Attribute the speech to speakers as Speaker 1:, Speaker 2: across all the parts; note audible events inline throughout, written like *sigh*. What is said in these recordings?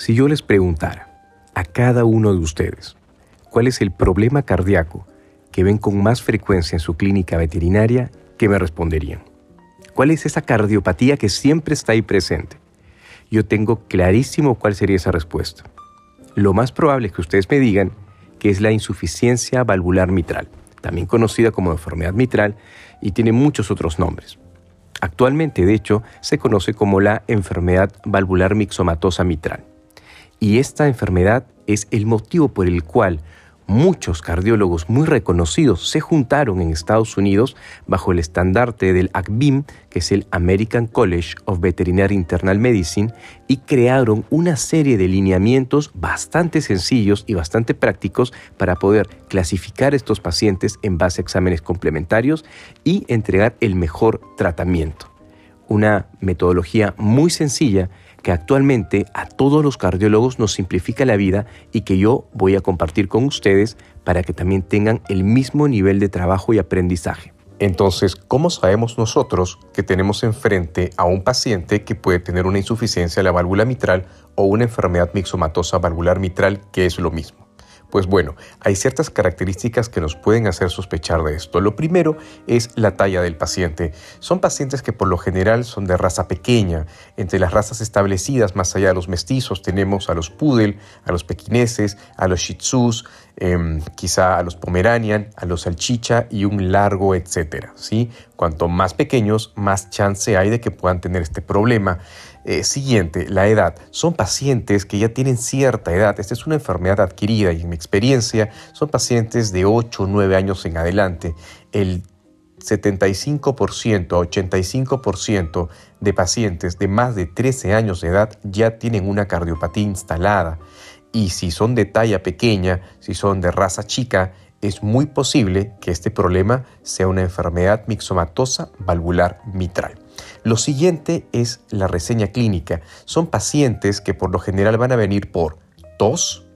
Speaker 1: Si yo les preguntara a cada uno de ustedes cuál es el problema cardíaco que ven con más frecuencia en su clínica veterinaria, ¿qué me responderían? ¿Cuál es esa cardiopatía que siempre está ahí presente? Yo tengo clarísimo cuál sería esa respuesta. Lo más probable es que ustedes me digan que es la insuficiencia valvular mitral, también conocida como enfermedad mitral y tiene muchos otros nombres. Actualmente, de hecho, se conoce como la enfermedad valvular mixomatosa mitral. Y esta enfermedad es el motivo por el cual muchos cardiólogos muy reconocidos se juntaron en Estados Unidos bajo el estandarte del ACBIM, que es el American College of Veterinary Internal Medicine, y crearon una serie de lineamientos bastante sencillos y bastante prácticos para poder clasificar estos pacientes en base a exámenes complementarios y entregar el mejor tratamiento. Una metodología muy sencilla que actualmente a todos los cardiólogos nos simplifica la vida y que yo voy a compartir con ustedes para que también tengan el mismo nivel de trabajo y aprendizaje.
Speaker 2: Entonces, ¿cómo sabemos nosotros que tenemos enfrente a un paciente que puede tener una insuficiencia de la válvula mitral o una enfermedad mixomatosa valvular mitral, que es lo mismo? Pues bueno, hay ciertas características que nos pueden hacer sospechar de esto. Lo primero es la talla del paciente. Son pacientes que por lo general son de raza pequeña. Entre las razas establecidas, más allá de los mestizos, tenemos a los poodle, a los pequineses, a los shih tzus, em, quizá a los pomeranian, a los salchicha y un largo etcétera. ¿sí? Cuanto más pequeños, más chance hay de que puedan tener este problema. Eh, siguiente, la edad. Son pacientes que ya tienen cierta edad. Esta es una enfermedad adquirida y en mi experiencia son pacientes de 8 o 9 años en adelante. El 75% a 85% de pacientes de más de 13 años de edad ya tienen una cardiopatía instalada. Y si son de talla pequeña, si son de raza chica, es muy posible que este problema sea una enfermedad mixomatosa valvular mitral. Lo siguiente es la reseña clínica. Son pacientes que por lo general van a venir por tos,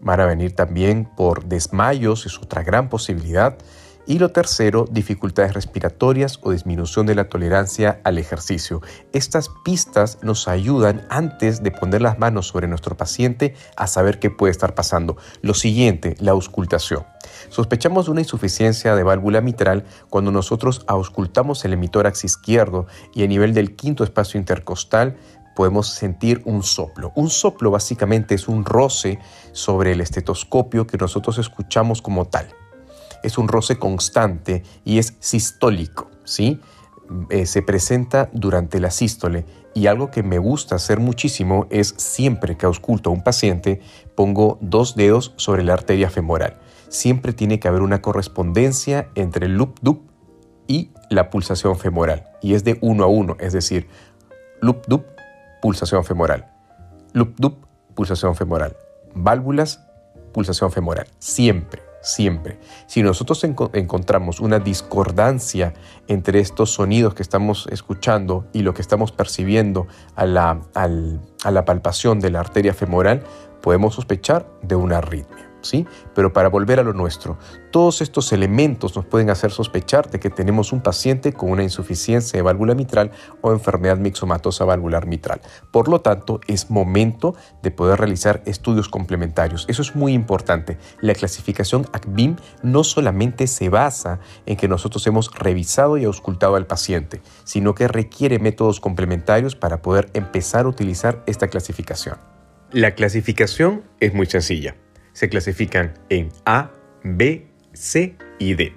Speaker 2: van a venir también por desmayos, es otra gran posibilidad, y lo tercero, dificultades respiratorias o disminución de la tolerancia al ejercicio. Estas pistas nos ayudan antes de poner las manos sobre nuestro paciente a saber qué puede estar pasando. Lo siguiente, la auscultación. Sospechamos de una insuficiencia de válvula mitral cuando nosotros auscultamos el emitórax izquierdo y a nivel del quinto espacio intercostal podemos sentir un soplo. Un soplo básicamente es un roce sobre el estetoscopio que nosotros escuchamos como tal es un roce constante y es sistólico, ¿sí? Eh, se presenta durante la sístole y algo que me gusta hacer muchísimo es siempre que ausculto a un paciente pongo dos dedos sobre la arteria femoral. Siempre tiene que haber una correspondencia entre el loop dup y la pulsación femoral y es de uno a uno, es decir, loop dup, pulsación femoral, loop dup, pulsación femoral, válvulas, pulsación femoral, siempre siempre. Si nosotros encontramos una discordancia entre estos sonidos que estamos escuchando y lo que estamos percibiendo a la, a la palpación de la arteria femoral, podemos sospechar de una arritmia. Pero para volver a lo nuestro, todos estos elementos nos pueden hacer sospechar de que tenemos un paciente con una insuficiencia de válvula mitral o enfermedad mixomatosa valvular mitral. Por lo tanto, es momento de poder realizar estudios complementarios. Eso es muy importante. La clasificación ACBIM no solamente se basa en que nosotros hemos revisado y auscultado al paciente, sino que requiere métodos complementarios para poder empezar a utilizar esta clasificación.
Speaker 1: La clasificación es muy sencilla se clasifican en A, B, C y D.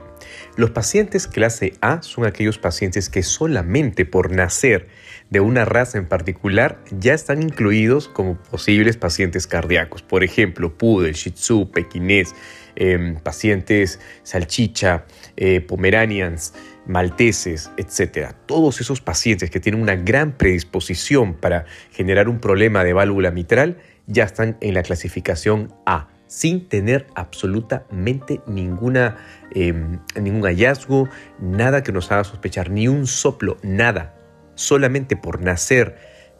Speaker 1: Los pacientes clase A son aquellos pacientes que solamente por nacer de una raza en particular ya están incluidos como posibles pacientes cardíacos. Por ejemplo, Poodle, Shih Tzu, Pekinés, em, pacientes salchicha, eh, Pomeranians, malteses, etc. Todos esos pacientes que tienen una gran predisposición para generar un problema de válvula mitral ya están en la clasificación A sin tener absolutamente ninguna, em, ningún hallazgo, nada que nos haga sospechar, ni un soplo, nada. Solamente por nacer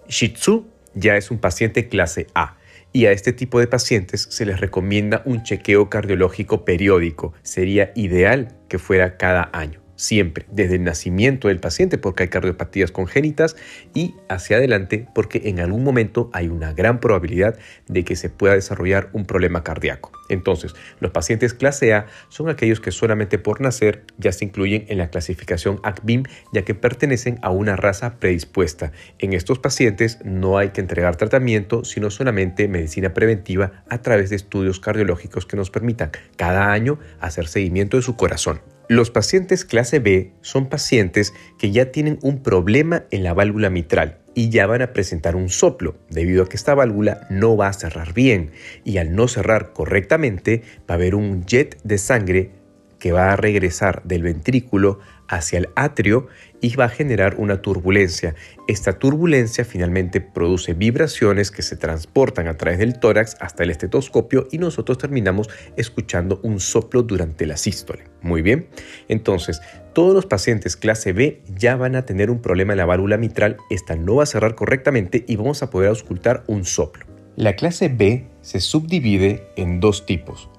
Speaker 1: Shih Tzu ya es un paciente clase A. Y a este tipo de pacientes se les recomienda un chequeo cardiológico periódico. Sería ideal que fuera cada año.
Speaker 2: Siempre, desde el nacimiento del paciente, porque hay cardiopatías congénitas, y hacia adelante, porque en algún momento hay una gran probabilidad de que se pueda desarrollar un problema cardíaco. Entonces, los pacientes clase A son aquellos que solamente por nacer ya se incluyen en la clasificación ACBIM, ya que pertenecen a una raza predispuesta. En estos pacientes no hay que entregar tratamiento, sino solamente medicina preventiva a través de estudios cardiológicos que nos permitan cada año hacer seguimiento de su corazón. Los pacientes clase B son pacientes que ya tienen un problema en la válvula mitral y ya van a presentar un soplo, debido a que esta válvula no va a cerrar bien y al no cerrar correctamente va a haber un jet de sangre que va a regresar del ventrículo hacia el atrio y va a generar una turbulencia. Esta turbulencia finalmente produce vibraciones que se transportan a través del tórax hasta el estetoscopio y nosotros terminamos escuchando un soplo durante la sístole. Muy bien, entonces todos los pacientes clase B ya van a tener un problema en la válvula mitral, esta no va a cerrar correctamente y vamos a poder auscultar un soplo. La clase B se subdivide en dos tipos.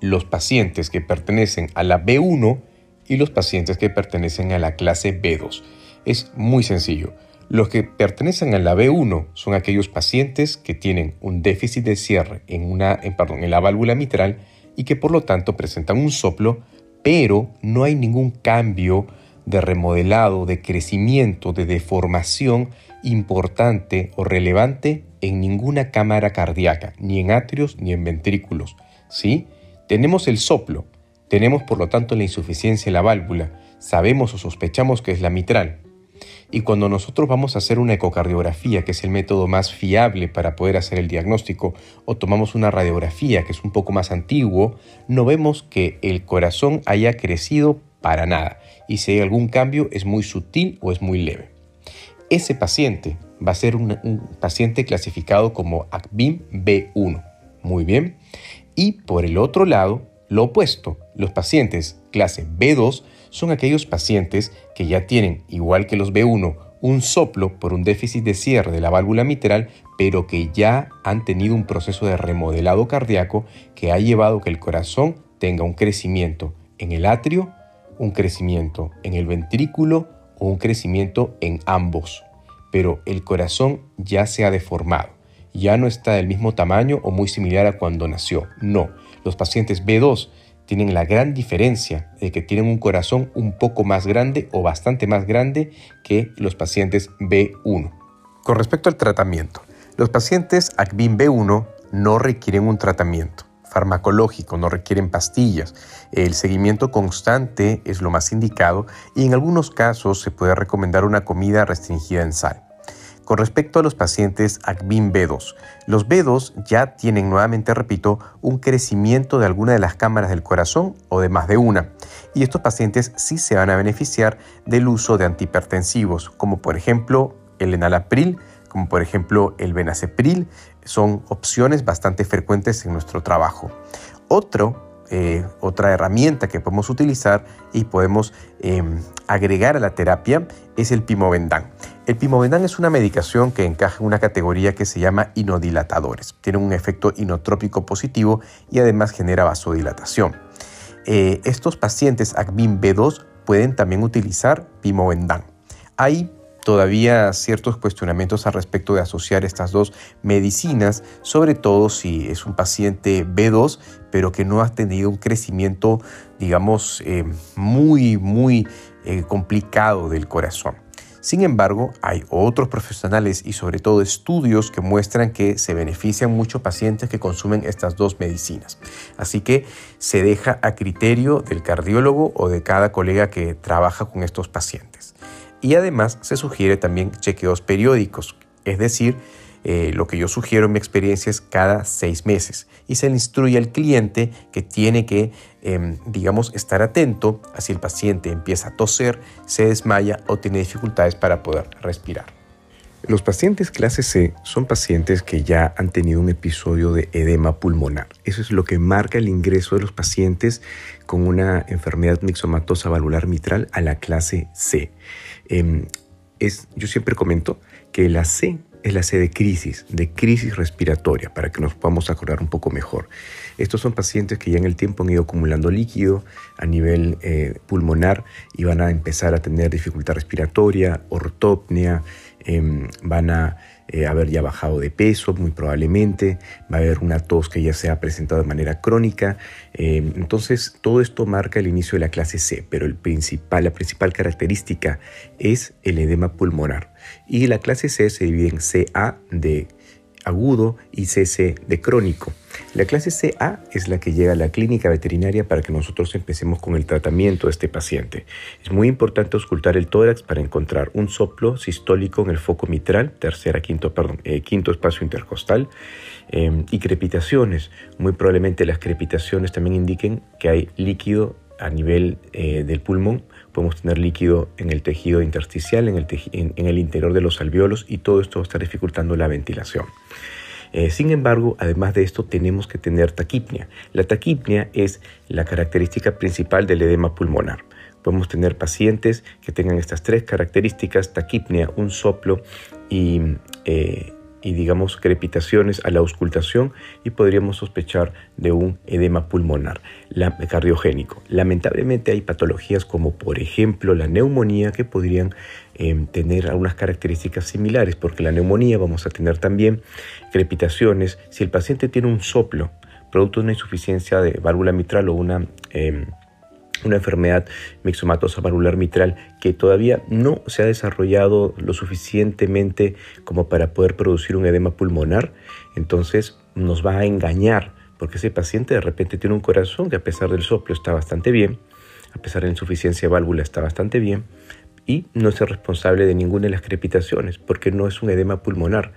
Speaker 2: Los pacientes que pertenecen a la B1 y los pacientes que pertenecen a la clase B2. Es muy sencillo. Los que pertenecen a la B1 son aquellos pacientes que tienen un déficit de cierre en, una, en, perdón, en la válvula mitral y que por lo tanto presentan un soplo, pero no hay ningún cambio de remodelado, de crecimiento, de deformación importante o relevante en ninguna cámara cardíaca, ni en atrios ni en ventrículos. ¿sí? Tenemos el soplo, tenemos por lo tanto la insuficiencia en la válvula, sabemos o sospechamos que es la mitral. Y cuando nosotros vamos a hacer una ecocardiografía, que es el método más fiable para poder hacer el diagnóstico, o tomamos una radiografía, que es un poco más antiguo, no vemos que el corazón haya crecido para nada. Y si hay algún cambio es muy sutil o es muy leve. Ese paciente va a ser un, paciente clasificado como ACBIM B1. Muy bien. Y por el otro lado, lo opuesto, los pacientes clase B2 son aquellos pacientes que ya tienen, igual que los B1, un soplo por un déficit de cierre de la válvula mitral, pero que ya han tenido un proceso de remodelado cardíaco que ha llevado que el corazón tenga un crecimiento en el atrio, un crecimiento en el ventrículo o un crecimiento en ambos. Pero el corazón ya se ha deformado, ya no está del mismo tamaño o muy similar a cuando nació. No, los pacientes B2 tienen la gran diferencia de que tienen un corazón un poco más grande o bastante más grande que los pacientes B1. Con respecto al tratamiento, los pacientes ACBIN B1 no requieren un tratamiento farmacológico, no requieren pastillas. El seguimiento constante es lo más indicado y en algunos casos se puede recomendar una comida restringida en sal. Con respecto a los pacientes ACBIN B2, los B2 ya tienen nuevamente, repito, un crecimiento de alguna de las cámaras del corazón o de más de una. Y estos pacientes sí se van a beneficiar del uso de antihipertensivos, como por ejemplo el enalapril, como por ejemplo el benacepril, son opciones bastante frecuentes en nuestro trabajo. Otro eh, otra herramienta que podemos utilizar y podemos em, agregar a la terapia es el pimovendán. El pimovendán es una medicación que encaja en una categoría que se llama inodilatadores. Tiene un efecto inotrópico positivo y además genera vasodilatación. Eh, estos pacientes ACMIN B2 pueden también utilizar pimovendán. Hay todavía ciertos cuestionamientos al respecto de asociar estas dos medicinas, sobre todo si es un paciente B2, pero que no ha tenido un crecimiento, digamos, eh, muy, muy eh, complicado del corazón. Sin embargo, hay otros profesionales y sobre todo estudios que muestran que se benefician mucho pacientes que consumen estas dos medicinas. Así que se deja a criterio del cardiólogo o de cada colega que trabaja con estos pacientes y además se sugiere también chequeos periódicos, es decir, eh, lo que yo sugiero en mi experiencia es cada seis meses y se le instruye al cliente que tiene que, em, digamos, estar atento a si el paciente empieza a toser, se desmaya o tiene dificultades para poder respirar. Los pacientes clase C son pacientes que ya han tenido un episodio de edema pulmonar. Eso es lo que marca el ingreso de los pacientes con una enfermedad mixomatosa valvular mitral a la clase C. Em, es, yo siempre comento que la C
Speaker 1: es la C de crisis, de crisis respiratoria, para que nos podamos acordar un poco mejor. Estos son pacientes que ya en el tiempo han ido acumulando líquido a nivel eh, pulmonar y van a empezar a tener dificultad respiratoria, ortopnea, em, van a eh, haber ya bajado de peso muy probablemente, va a haber una tos que ya se ha presentado de manera crónica. Em, entonces todo esto marca el inicio de la clase C, pero el principal, la principal característica es el edema pulmonar. Y la clase C se divide en CA de agudo y CC de crónico. La clase CA es la que llega a la clínica veterinaria para que nosotros empecemos con el tratamiento de este paciente. Es muy importante auscultar el tórax para encontrar un soplo sistólico en el foco mitral, tercera, quinto, perdón, eh, quinto espacio intercostal, em, y crepitaciones. Muy probablemente las crepitaciones también indiquen que hay líquido a nivel eh, del pulmón podemos tener líquido en el tejido intersticial, en el, en, el interior de los alveolos y todo esto va a estar dificultando la ventilación. Eh, sin embargo, además de esto, tenemos que tener taquipnia. La taquipnia es la característica principal del edema pulmonar. Podemos tener pacientes que tengan estas tres características, taquipnia, un soplo y eh, y digamos crepitaciones a la auscultación y podríamos sospechar de un edema pulmonar cardiogénico. Lamentablemente hay patologías como por ejemplo la neumonía que podrían em, tener algunas características similares porque la neumonía vamos a tener también crepitaciones si el paciente tiene un soplo producto de una insuficiencia de válvula mitral o una em, una enfermedad mixomatosa valvular mitral que todavía no se ha desarrollado lo suficientemente como para poder producir un edema pulmonar, entonces nos va a engañar, porque ese paciente de repente tiene un corazón que a pesar del soplo está bastante bien, a pesar de la insuficiencia de válvula está bastante bien, y no es responsable de ninguna de las crepitaciones, porque no es un edema pulmonar,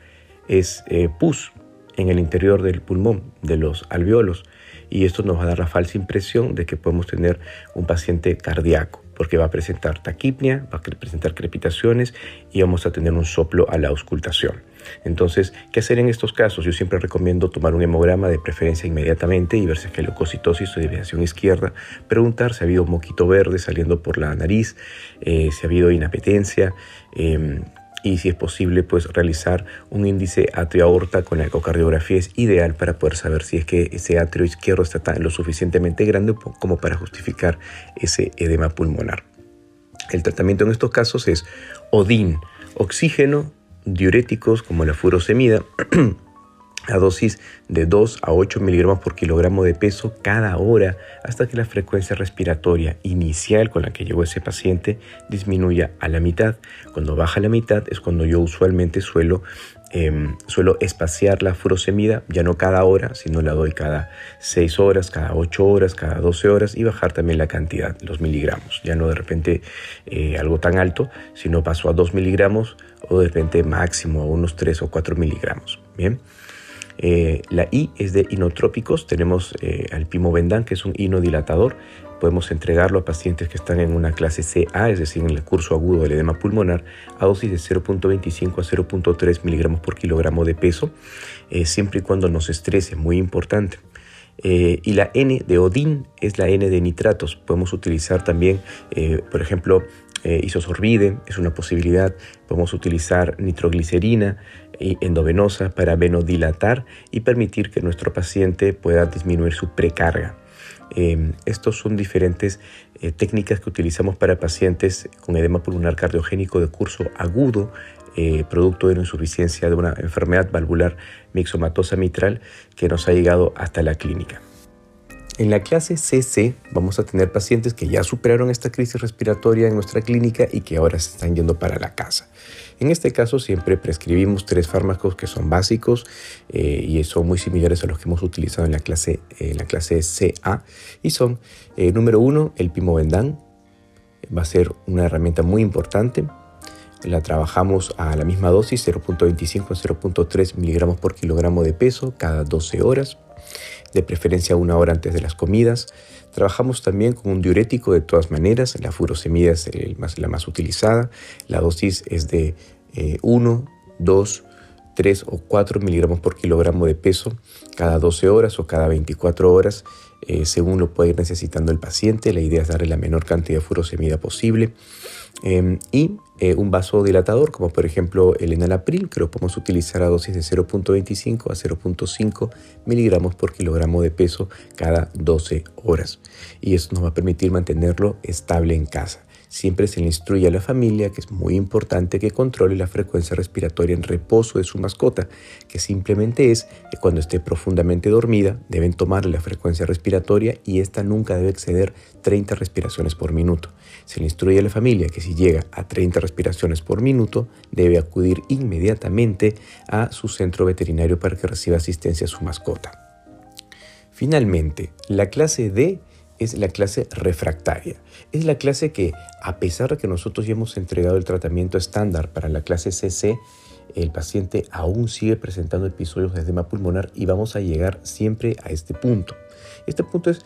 Speaker 1: es eh, pus en el interior del pulmón, de los alveolos y esto nos va a dar la falsa impresión de que podemos tener un paciente cardíaco porque va a presentar taquipnia, va a presentar crepitaciones y vamos a tener un soplo a la auscultación. Entonces, ¿qué hacer en estos casos? Yo siempre recomiendo tomar un hemograma de preferencia inmediatamente y ver si hay leucocitosis o desviación izquierda, preguntar si ha habido moquito verde saliendo por la nariz, eh, si ha habido inapetencia, eh, y si es posible pues realizar un índice atrio-aorta con la ecocardiografía es ideal para poder saber si es que ese atrio izquierdo está lo suficientemente grande como para justificar ese edema pulmonar. El tratamiento en estos casos es ODIN, oxígeno, diuréticos como la furosemida, *clears throat* a dosis de 2 a 8 miligramos por kilogramo de peso cada hora hasta que la frecuencia respiratoria inicial con la que llegó ese paciente disminuya a la mitad. Cuando baja a la mitad es cuando yo usualmente suelo, em, suelo espaciar la furosemida, ya no cada hora, sino la doy cada 6 horas, cada 8 horas, cada 12 horas y bajar también la cantidad, los miligramos. Ya no de repente eh, algo tan alto, sino paso a 2 miligramos o de repente máximo a unos 3 o 4 miligramos. Bien. Eh, la I es de inotrópicos, tenemos eh, al pimovendán, que es un inodilatador. Podemos entregarlo a pacientes que están en una clase CA, es decir, en el curso agudo del edema pulmonar, a dosis de 0.25 a 0.3 miligramos por kilogramo de peso, eh, siempre y cuando nos estrese, muy importante. y la N de Odin es la N de nitratos. Podemos utilizar también, por ejemplo, isosorbide, es una posibilidad. Podemos utilizar nitroglicerina, endovenosa para venodilatar y permitir que nuestro paciente pueda disminuir su precarga. Eh, estos son diferentes eh, técnicas que utilizamos para pacientes con edema pulmonar cardiogénico de curso agudo, eh, producto de una insuficiencia de una enfermedad valvular mixomatosa mitral que nos ha llegado hasta la clínica. En la clase CC vamos a tener pacientes que ya superaron esta crisis respiratoria en nuestra clínica y que ahora se están yendo para la casa. En este caso siempre prescribimos tres fármacos que son básicos eh, y son muy similares a los que hemos utilizado en la clase, CA y son, eh, número uno, el pimovendán, va a ser una herramienta muy importante. La trabajamos a la misma dosis, 0.25 a 0.3 miligramos por kilogramo de peso cada 12 horas de preferencia una hora antes de las comidas. Trabajamos también con un diurético de todas maneras, la furosemida es la más utilizada, la dosis es de 1, 2, 3 o 4 miligramos por kilogramo de peso cada 12 horas o cada 24 horas eh, según lo puede ir necesitando el paciente. La idea es darle la menor cantidad de furosemida posible. Em, y eh, un vasodilatador, como por ejemplo el enalapril, que lo podemos utilizar a dosis de 0.25 a 0.5 miligramos por kilogramo de peso cada 12 horas. Y eso nos va a permitir mantenerlo estable en casa. Siempre se le instruye a la familia que es muy importante que controle la frecuencia respiratoria en reposo de su mascota, que simplemente es que cuando esté profundamente dormida deben tomarle la frecuencia respiratoria y esta nunca debe exceder 30 respiraciones por minuto. Se le instruye a la familia que si llega a 30 respiraciones por minuto debe acudir inmediatamente a su centro veterinario para que reciba asistencia a su mascota. Finalmente, la clase D es la clase refractaria. Es la clase que, a pesar de que nosotros ya hemos entregado el tratamiento estándar para la clase CC, el paciente aún sigue presentando episodios de edema pulmonar y vamos a llegar siempre a este punto. Este punto es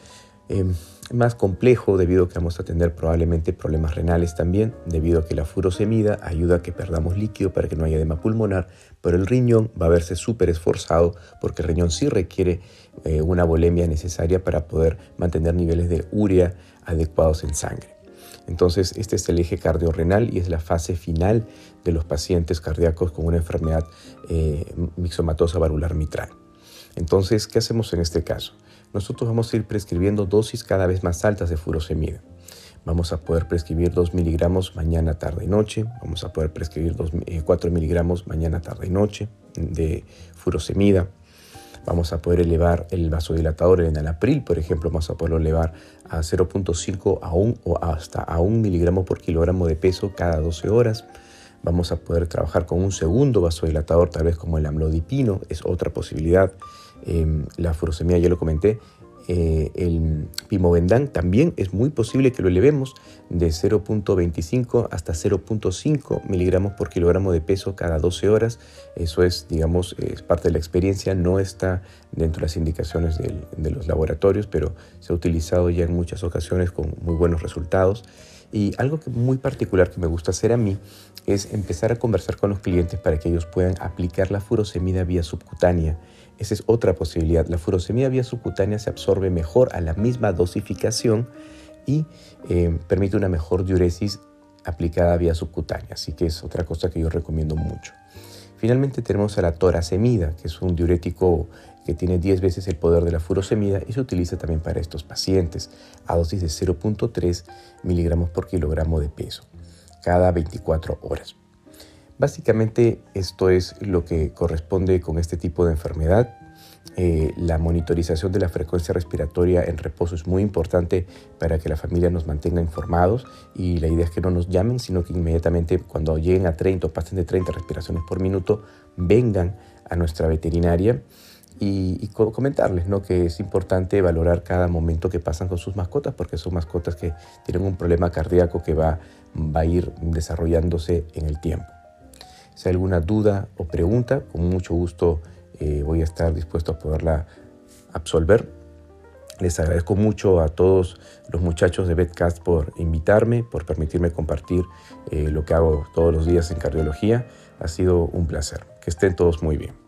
Speaker 1: em, más complejo debido a que vamos a tener probablemente problemas renales también, debido a que la furosemida ayuda a que perdamos líquido para que no haya edema pulmonar, pero el riñón va a verse súper esforzado porque el riñón sí requiere eh, una volemia necesaria para poder mantener niveles de urea adecuados en sangre. Entonces, este es el eje cardiorrenal y es la fase final de los pacientes cardíacos con una enfermedad eh, mixomatosa valvular mitral. Entonces, ¿qué hacemos en este caso? Nosotros vamos a ir prescribiendo dosis cada vez más altas de furosemida. Vamos a poder prescribir 2 miligramos mañana, tarde y noche. Vamos a poder prescribir 4 eh, miligramos mañana, tarde y noche de furosemida. Vamos a poder elevar el vasodilatador, el enalapril, por ejemplo, vamos a poderlo elevar a 0.5 a 1 o hasta a 1 miligramo por kilogramo de peso cada 12 horas. Vamos a poder trabajar con un segundo vasodilatador, tal vez como el amlodipino, es otra posibilidad. Em, la furosemida ya lo comenté, eh, el pimovendán también es muy posible que lo elevemos de 0.25 hasta 0.5 miligramos por kilogramo de peso cada 12 horas. Eso es, digamos, es parte de la experiencia, no está dentro de las indicaciones de los laboratorios, pero se ha utilizado ya en muchas ocasiones con muy buenos resultados. Y algo que muy particular que me gusta hacer a mí es empezar a conversar con los clientes para que ellos puedan aplicar la furosemida vía subcutánea esa es otra posibilidad. La furosemida vía subcutánea se absorbe mejor a la misma dosificación y eh, permite una mejor diuresis aplicada vía subcutánea. Así que es otra cosa que yo recomiendo mucho. Finalmente tenemos a la torasemida, que es un diurético que tiene 10 veces el poder de la furosemida y se utiliza también para estos pacientes a dosis de 0.3 miligramos por kilogramo de peso cada 24 horas. Básicamente esto es lo que corresponde con este tipo de enfermedad. Eh, la monitorización de la frecuencia respiratoria en reposo es muy importante para que la familia nos mantenga informados y la idea es que no nos llamen, sino que inmediatamente cuando lleguen a 30 o pasen de 30 respiraciones por minuto, vengan a nuestra veterinaria y, comentarles ¿no? que es importante valorar cada momento que pasan con sus mascotas porque son mascotas que tienen un problema cardíaco que va, va a ir desarrollándose en el tiempo. Si hay alguna duda o pregunta, con mucho gusto eh, voy a estar dispuesto a poderla absolver. Les agradezco mucho a todos los muchachos de Betcast por invitarme, por permitirme compartir eh, lo que hago todos los días en cardiología. Ha sido un placer. Que estén todos muy bien.